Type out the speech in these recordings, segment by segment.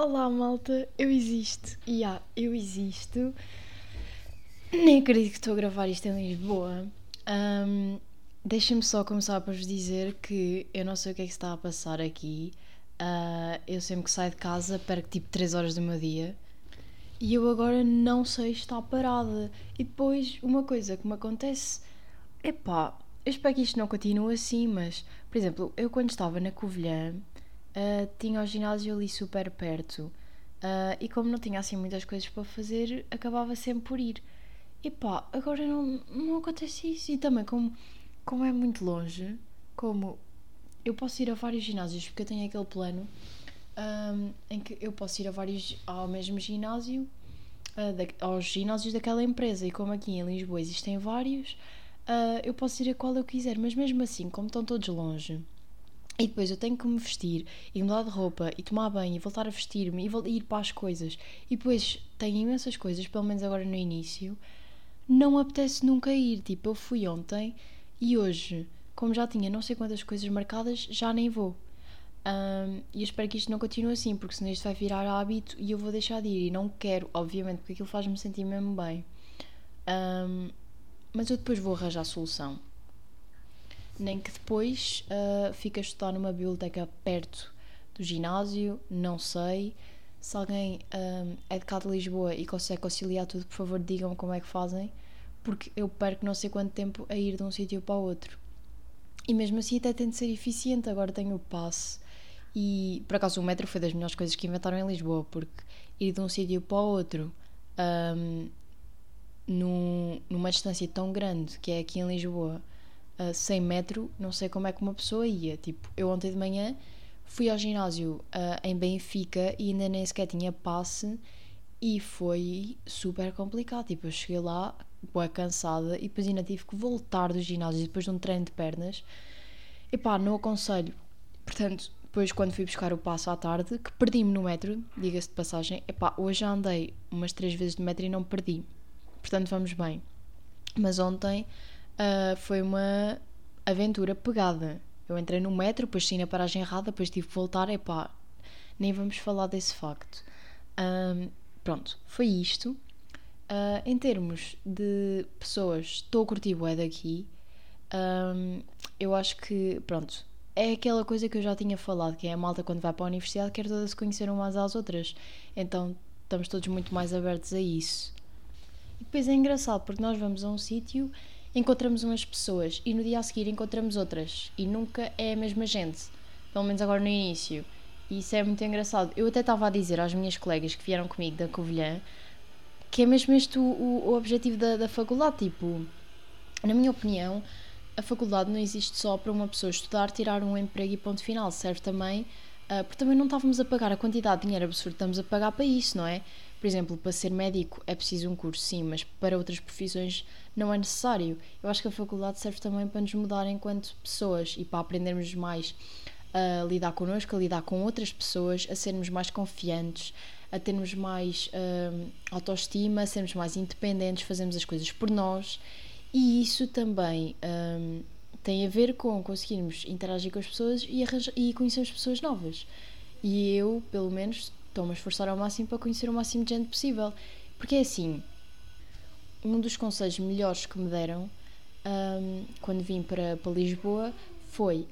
Olá malta, eu existo. E yeah, eu existo. Nem acredito que estou a gravar isto em Lisboa. Um, Deixem-me só começar por vos dizer que eu não sei o que é que está a passar aqui. Uh, eu sempre que saio de casa perco tipo 3 horas do meu dia. E eu agora não sei estar parada. E depois, uma coisa que me acontece. Epá, eu espero que isto não continue assim, mas, por exemplo, eu quando estava na Covilhã uh, tinha o ginásio ali super perto uh, e como não tinha assim muitas coisas para fazer, acabava sempre por ir. E pá, agora não, não acontece isso. E também, como, como é muito longe, como eu posso ir a vários ginásios, porque eu tenho aquele plano um, em que eu posso ir a vários ao mesmo ginásio, uh, da, aos ginásios daquela empresa. E como aqui em Lisboa existem vários, uh, eu posso ir a qual eu quiser, mas mesmo assim, como estão todos longe e depois eu tenho que me vestir e mudar de roupa e tomar banho e voltar a vestir-me e ir para as coisas. E depois tenho imensas coisas, pelo menos agora no início. Não apetece nunca ir. Tipo, eu fui ontem e hoje, como já tinha não sei quantas coisas marcadas, já nem vou. Um, e eu espero que isto não continue assim, porque senão isto vai virar hábito e eu vou deixar de ir. E não quero, obviamente, porque aquilo faz-me sentir mesmo bem. Um, mas eu depois vou arranjar a solução nem que depois uh, fique a estudar numa biblioteca perto do ginásio, não sei. Se alguém ah, é de cá de Lisboa e consegue conciliar tudo, por favor, digam-me como é que fazem, porque eu perco não sei quanto tempo a ir de um sítio para o outro. E mesmo assim, até de ser eficiente. Agora tenho o passe. E por acaso, o metro foi das melhores coisas que inventaram em Lisboa, porque ir de um sítio para o outro um, num, numa distância tão grande que é aqui em Lisboa uh, 100 metros, não sei como é que uma pessoa ia. Tipo, eu ontem de manhã fui ao ginásio uh, em Benfica e ainda nem sequer tinha passe e foi super complicado. Tipo, eu cheguei lá, boa cansada, e depois ainda tive que voltar do ginásio depois de um treino de pernas. E pá, não aconselho. Portanto, depois quando fui buscar o passo à tarde, que perdi-me no metro, diga-se de passagem, epá, hoje já andei umas três vezes de metro e não perdi. Portanto, vamos bem. Mas ontem uh, foi uma aventura pegada. Eu entrei no metro, depois saí na paragem errada, depois tive que voltar. Epá, nem vamos falar desse facto. Um, pronto, foi isto. Uh, em termos de pessoas, estou a curtir bué daqui. Um, eu acho que, pronto, é aquela coisa que eu já tinha falado, que é a malta quando vai para a universidade quer todas se conhecer umas às outras. Então estamos todos muito mais abertos a isso. E depois é engraçado porque nós vamos a um sítio encontramos umas pessoas e no dia a seguir encontramos outras e nunca é a mesma gente, pelo menos agora no início. E isso é muito engraçado. Eu até estava a dizer às minhas colegas que vieram comigo da Covilhã que é mesmo este o, o, objetivo da, da faculdade. Tipo, na minha opinião, a faculdade não existe só para uma pessoa estudar, tirar um emprego e ponto final. Serve também, uh, porque também não estávamos a pagar a quantidade de dinheiro absurdo que estamos a pagar para isso, não é? Por exemplo, para ser médico é preciso um curso, sim, mas para outras profissões não é necessário. Eu acho que a faculdade serve também para nos mudar enquanto pessoas e para aprendermos mais a lidar connosco, a lidar com outras pessoas, a sermos mais confiantes, a termos mais uh, autoestima, a sermos mais independentes, fazermos as coisas por nós. E isso também um, tem a ver com conseguirmos interagir com as pessoas e, e conhecermos pessoas novas. E eu, pelo menos, estou-me a esforçar ao máximo para conhecer o máximo de gente possível. Porque é assim, um dos conselhos melhores que me deram um, quando vim para, para Lisboa foi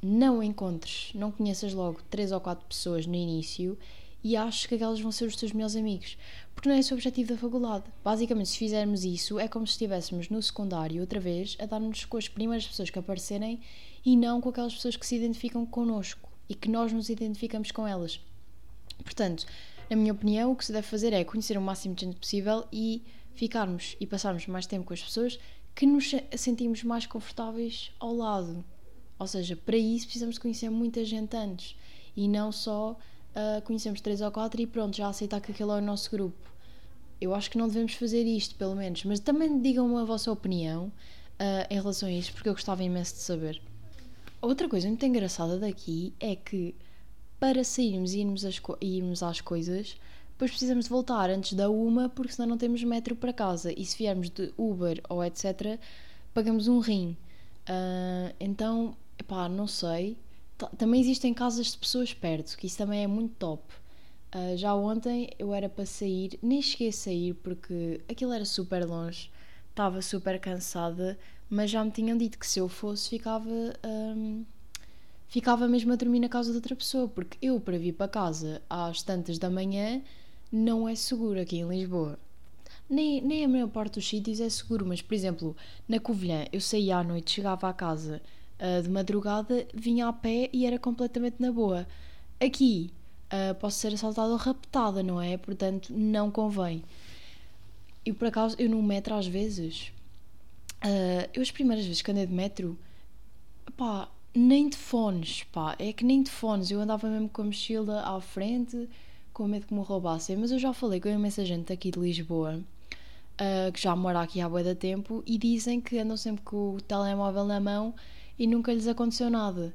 não encontres, não conheças logo três ou quatro pessoas no início e acho que aquelas vão ser os teus melhores amigos. Porque não é esse o objetivo da faculdade. Basicamente, se fizermos isso, é como se estivéssemos no secundário outra vez a dar-nos com as primeiras pessoas que aparecerem e não com aquelas pessoas que se identificam connosco e que nós nos identificamos com elas. Portanto, na minha opinião, o que se deve fazer é conhecer o máximo de gente possível e ficarmos e passarmos mais tempo com as pessoas que nos sentimos mais confortáveis ao lado. Ou seja, para isso precisamos conhecer muita gente antes e não só uh, conhecemos três ou quatro e pronto, já aceitar que aquele é o nosso grupo. Eu acho que não devemos fazer isto, pelo menos, mas também digam-me a vossa opinião uh, em relação a isto, porque eu gostava imenso de saber. Outra coisa muito engraçada daqui é que para sairmos e irmos, às, irmos às coisas, depois precisamos de voltar antes da uma, porque senão não temos metro para casa. E se viermos de Uber ou etc., pagamos um rim. Uh, então, pá, não sei. Também existem casas de pessoas perto, que isso também é muito top. Uh, já ontem eu era para sair, nem cheguei a sair porque aquilo era super longe, estava super cansada, mas já me tinham dito que se eu fosse ficava, um, ficava mesmo a dormir na casa de outra pessoa, porque eu para vir para casa às tantas da manhã não é seguro aqui em Lisboa. Nem, nem a maior parte dos sítios é seguro, mas por exemplo, na Covilhã eu saía à noite, chegava à casa uh, de madrugada, vinha a pé e era completamente na boa. Aqui uh, posso ser assaltada ou raptada, não é? Portanto, não convém. E por acaso, eu no metro às vezes, uh, eu as primeiras vezes que andei de metro, pá, nem de fones, pá, é que nem de fones. Eu andava mesmo com a mochila à frente, com medo que me roubassem. Mas eu já falei com imensa gente aqui de Lisboa, uh, que já mora aqui há bué da tempo, e dizem que andam sempre com o telemóvel na mão e nunca lhes aconteceu nada.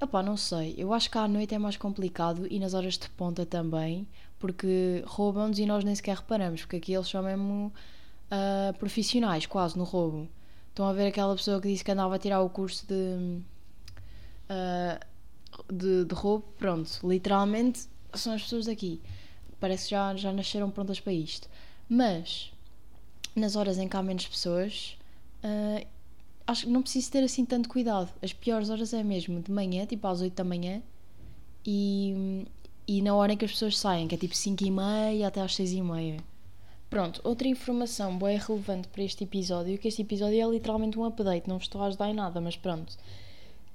Epá, não sei. Eu acho que à noite é mais complicado e nas horas de ponta também, porque roubam-nos e nós nem sequer reparamos, porque aqui eles são mesmo uh, profissionais, quase, no roubo. Estão a ver aquela pessoa que disse que andava a tirar o curso de, uh, de, de roubo? Pronto, literalmente são as pessoas daqui. Parece que já, já nasceram prontas para isto. Mas, nas horas em que há menos pessoas, uh, acho que não preciso ter assim tanto cuidado. As piores horas é mesmo de manhã, tipo às 8 da manhã, e, e na hora em que as pessoas saem, que é tipo 5 e meia até às 6 e meia. Pronto, outra informação boa relevante para este episódio, que este episódio é literalmente um update, não vos estou a ajudar em nada, mas pronto.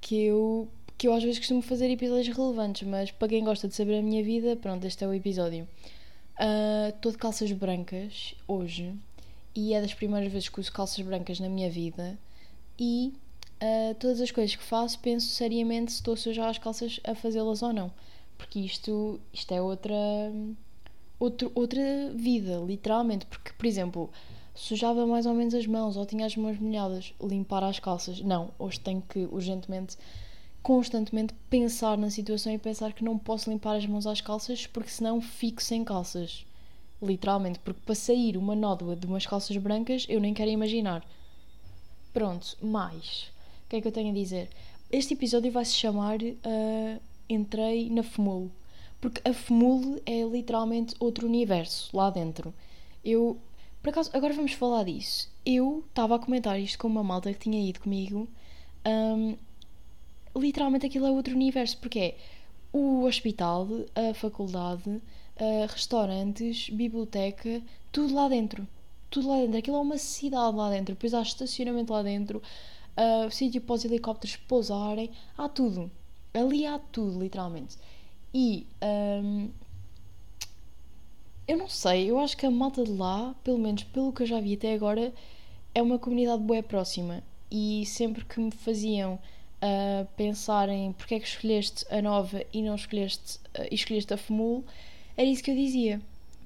Que eu, que eu às vezes costumo fazer episódios relevantes, mas para quem gosta de saber a minha vida, pronto, este é o episódio. Estou uh, de calças brancas hoje e é das primeiras vezes que uso calças brancas na minha vida e uh, todas as coisas que faço penso seriamente se estou a sujar as calças a fazê-las ou não. Porque isto, isto é outra, outro, outra vida, literalmente. Porque, por exemplo, sujava mais ou menos as mãos ou tinha as mãos molhadas, limpar as calças. Não, hoje tenho que urgentemente, constantemente pensar na situação e pensar que não posso limpar as mãos às calças porque senão fico sem calças. Literalmente, porque para sair uma nódoa de umas calças brancas eu nem quero imaginar. Pronto, mais. O que é que eu tenho a dizer? Este episódio vai se chamar uh, Entrei na FMUL. Porque a FMUL é literalmente outro universo lá dentro. Eu, por acaso, agora vamos falar disso. Eu estava a comentar isto com uma malta que tinha ido comigo. Um, literalmente aquilo é outro universo, porque é o hospital, a faculdade, uh, restaurantes, biblioteca, tudo lá dentro tudo lá dentro. Aquilo é uma cidade lá dentro. Depois há estacionamento lá dentro, uh, sítio para os helicópteros pousarem, há tudo. Ali há tudo, literalmente. E um, eu não sei, eu acho que a malta de lá, pelo menos pelo que eu já vi até agora, é uma comunidade boa próxima. E sempre que me faziam uh, pensar em porque é que escolheste a nova e não escolheste, uh, escolheste a FMUL, era isso que eu dizia.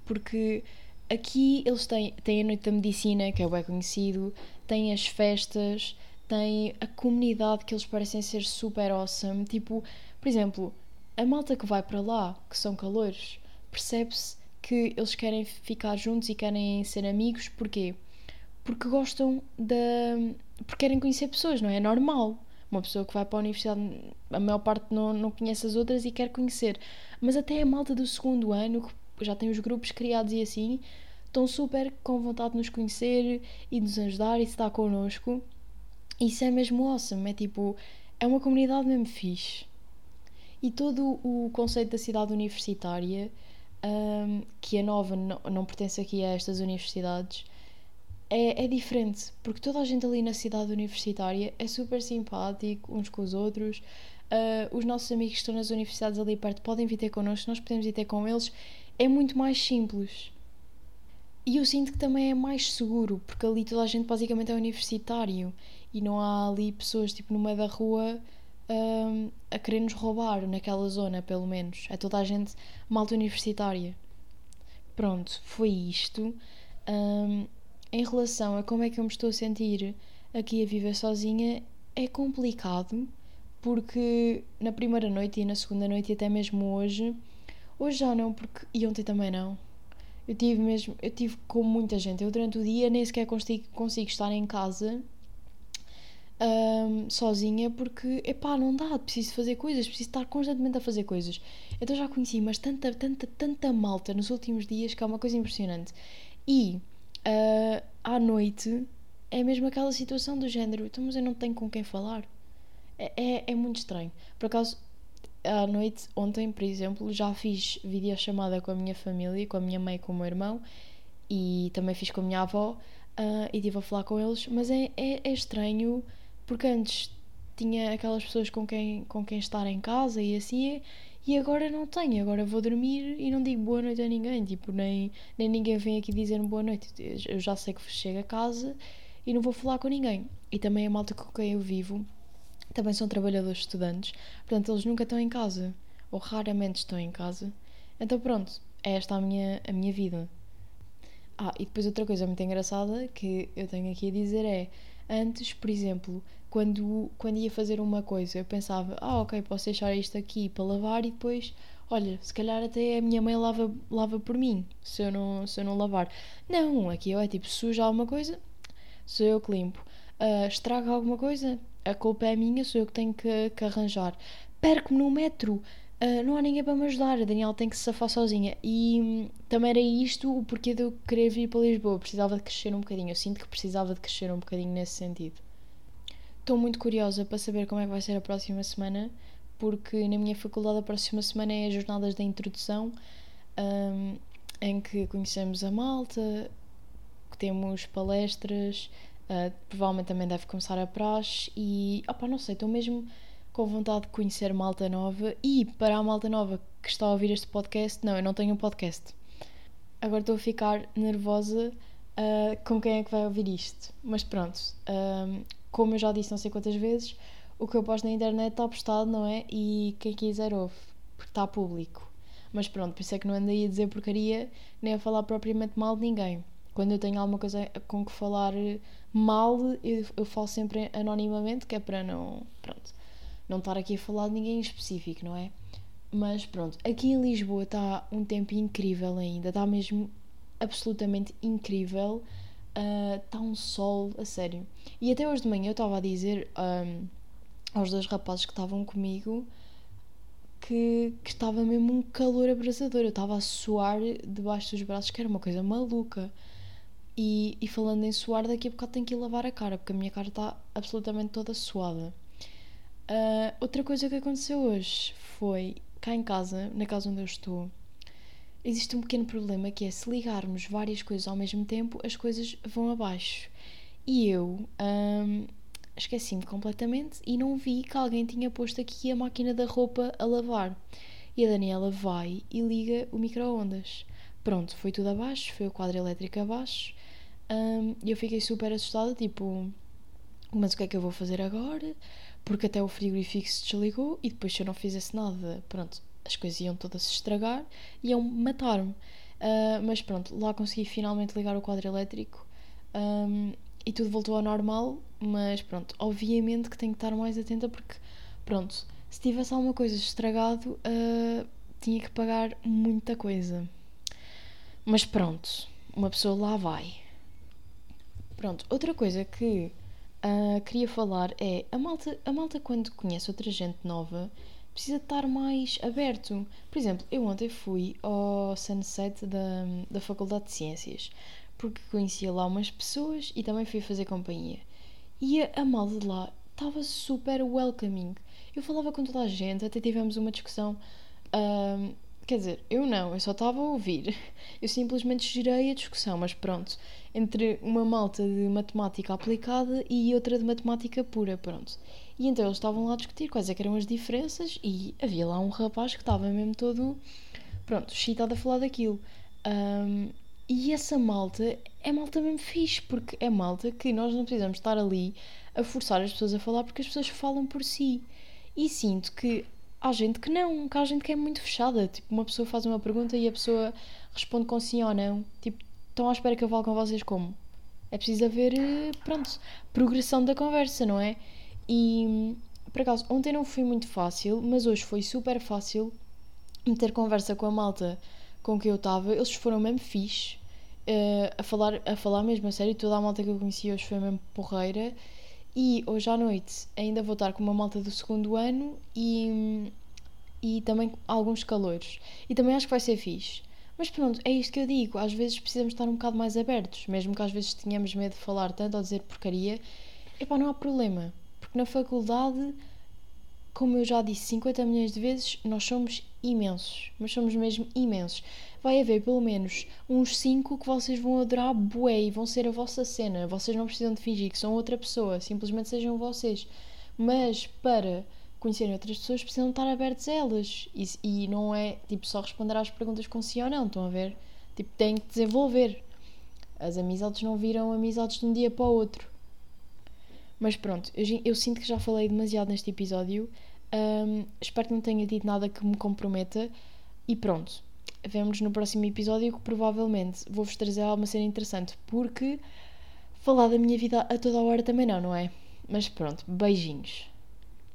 Porque Aqui eles têm, têm a Noite da Medicina, que é bem conhecido, têm as festas, têm a comunidade que eles parecem ser super awesome. Tipo, por exemplo, a malta que vai para lá, que são calores, percebe-se que eles querem ficar juntos e querem ser amigos. Porquê? Porque gostam da. porque querem conhecer pessoas, não é? É normal. Uma pessoa que vai para a universidade, a maior parte não, não conhece as outras e quer conhecer. Mas até a malta do segundo ano, que já tem os grupos criados e assim, estão super com vontade de nos conhecer e de nos ajudar e de estar connosco. Isso é mesmo awesome, é tipo, é uma comunidade mesmo fixe. E todo o conceito da cidade universitária, um, que a nova não, não pertence aqui a estas universidades, é, é diferente, porque toda a gente ali na cidade universitária é super simpático uns com os outros. Uh, os nossos amigos que estão nas universidades ali perto podem vir ter connosco, nós podemos ir ter com eles é muito mais simples. E eu sinto que também é mais seguro, porque ali toda a gente basicamente é universitário e não há ali pessoas tipo no meio da rua um, a querer nos roubar, naquela zona pelo menos. É toda a gente malta universitária. Pronto, foi isto. Um, em relação a como é que eu me estou a sentir aqui a viver sozinha, é complicado porque na primeira noite e na segunda noite e até mesmo hoje Hoje já não, porque. E ontem também não. Eu tive mesmo. Eu tive com muita gente. Eu durante o dia nem sequer consigo, consigo estar em casa um, sozinha porque, epá, não dá, preciso fazer coisas, preciso estar constantemente a fazer coisas. Então já conheci, mas tanta, tanta, tanta malta nos últimos dias que é uma coisa impressionante. E uh, à noite é mesmo aquela situação do género, então, mas eu não tenho com quem falar. É, é, é muito estranho. Por acaso, à noite, ontem, por exemplo, já fiz videochamada com a minha família, com a minha mãe e com o meu irmão, e também fiz com a minha avó, uh, e estive a falar com eles, mas é, é, é estranho porque antes tinha aquelas pessoas com quem, com quem estar em casa e assim, e agora não tenho. Agora vou dormir e não digo boa noite a ninguém. Tipo, nem, nem ninguém vem aqui dizer-me boa noite. Eu já sei que chego a casa e não vou falar com ninguém. E também a malta com quem eu vivo também são trabalhadores estudantes, portanto eles nunca estão em casa, ou raramente estão em casa. Então pronto, é esta a minha, a minha vida. Ah, e depois outra coisa muito engraçada que eu tenho aqui a dizer é Antes, por exemplo, quando, quando ia fazer uma coisa, eu pensava, ah, ok, posso deixar isto aqui para lavar e depois, olha, se calhar até a minha mãe lava, lava por mim, se eu, não, se eu não lavar. Não, aqui eu é tipo, suja alguma coisa, sou eu que limpo. Uh, estraga alguma coisa, a culpa é minha, sou eu que tenho que, que arranjar. Perco-me no metro, Uh, não há ninguém para me ajudar, a Daniela tem que se safar sozinha. E hum, também era isto o porquê de eu querer vir para Lisboa. precisava de crescer um bocadinho. Eu sinto que precisava de crescer um bocadinho nesse sentido. Estou muito curiosa para saber como é que vai ser a próxima semana, porque na minha faculdade a próxima semana é as jornadas da introdução, um, em que conhecemos a malta, temos palestras, uh, provavelmente também deve começar a praxe e, opá, não sei, estou mesmo com vontade de conhecer malta nova e para a malta nova que está a ouvir este podcast, não, eu não tenho um podcast. Agora estou a ficar nervosa uh, com quem é que vai ouvir isto. Mas pronto, uh, como eu já disse não sei quantas vezes, o que eu posto na internet está postado, não é? E quem quiser ouve, porque está público. Mas pronto, por isso é que não ando aí a dizer porcaria, nem a falar propriamente mal de ninguém. Quando eu tenho alguma coisa com que falar mal, eu, eu falo sempre anonimamente, que é para não. Pronto não estar aqui a falar de ninguém em específico, não é? Mas pronto, aqui em Lisboa está um tempo incrível ainda, está mesmo absolutamente incrível. Uh, está um sol, a sério. E até hoje de manhã eu estava a dizer um, aos dois rapazes que estavam comigo que, que estava mesmo um calor abrasador. Eu estava a suar debaixo dos braços, que era uma coisa maluca. E, e falando em suar, daqui a bocado tenho que ir lavar a cara, porque a minha cara está absolutamente toda suada. Uh, outra coisa que aconteceu hoje foi cá em casa, na casa onde eu estou, existe um pequeno problema que é se ligarmos várias coisas ao mesmo tempo, as coisas vão abaixo. E eu um, esqueci-me completamente e não vi que alguém tinha posto aqui a máquina da roupa a lavar. E a Daniela vai e liga o micro-ondas. Pronto, foi tudo abaixo, foi o quadro elétrico abaixo. Um, e eu fiquei super assustada, tipo, mas o que é que eu vou fazer agora? Porque até o frigorífico se desligou e depois se eu não fizesse nada, pronto, as coisas iam todas se estragar e iam matar-me. Uh, mas pronto, lá consegui finalmente ligar o quadro elétrico um, e tudo voltou ao normal, mas pronto, obviamente que tenho que estar mais atenta porque, pronto, se tivesse alguma coisa estragado, uh, tinha que pagar muita coisa. Mas pronto, uma pessoa lá vai. Pronto, outra coisa que uh, queria falar é a malta, a malta quando conhece outra gente nova precisa estar mais aberto. Por exemplo, eu ontem fui ao Sunset da, da Faculdade de Ciências porque conhecia lá umas pessoas e também fui fazer companhia. E a, a malta de lá estava super welcoming. Eu falava com toda a gente, até tivemos uma discussão. Uh, quer dizer, eu não, eu só estava a ouvir. Eu simplesmente girei a discussão, mas pronto entre uma malta de matemática aplicada e outra de matemática pura, pronto. E então eles estavam lá a discutir quais é eram as diferenças e havia lá um rapaz que estava mesmo todo, pronto, excitado a falar daquilo. Um, e essa malta é malta mesmo fixe, porque é malta que nós não precisamos estar ali a forçar as pessoas a falar porque as pessoas falam por si. E sinto que há gente que não, que há gente que é muito fechada. Tipo, uma pessoa faz uma pergunta e a pessoa responde com sim ou não. Tipo, estão à espera que eu fale com vocês como? É preciso haver, eh, pronto, progressão da conversa, não é? E, por acaso, ontem não foi muito fácil, mas hoje foi super fácil meter conversa com a malta com que eu estava. Eles foram mesmo fixe, uh, a, falar, a falar mesmo a sério. Toda a malta que eu conheci hoje foi mesmo porreira. E hoje à noite ainda vou estar com uma malta do segundo ano e, e também alguns calores. E também acho que vai ser fixe. Mas pronto, é isto que eu digo. Às vezes precisamos estar um bocado mais abertos. Mesmo que às vezes tenhamos medo de falar tanto ou dizer porcaria. Epá, não há problema. Porque na faculdade, como eu já disse 50 milhões de vezes, nós somos imensos. Mas somos mesmo imensos vai haver pelo menos uns 5 que vocês vão adorar bué e vão ser a vossa cena. Vocês não precisam de fingir que são outra pessoa, simplesmente sejam vocês. Mas para conhecerem outras pessoas precisam estar abertos a elas. E, e não é tipo só responder às perguntas com sim ou não, estão a ver? Tipo, têm que desenvolver. As amizades não viram amizades de um dia para o outro. Mas pronto, eu, eu sinto que já falei demasiado neste episódio. Um, espero que não tenha dito nada que me comprometa. E pronto, vemos no próximo episódio que provavelmente vou-vos trazer alguma cena interessante, porque falar da minha vida a toda hora também não, não é? Mas pronto, beijinhos.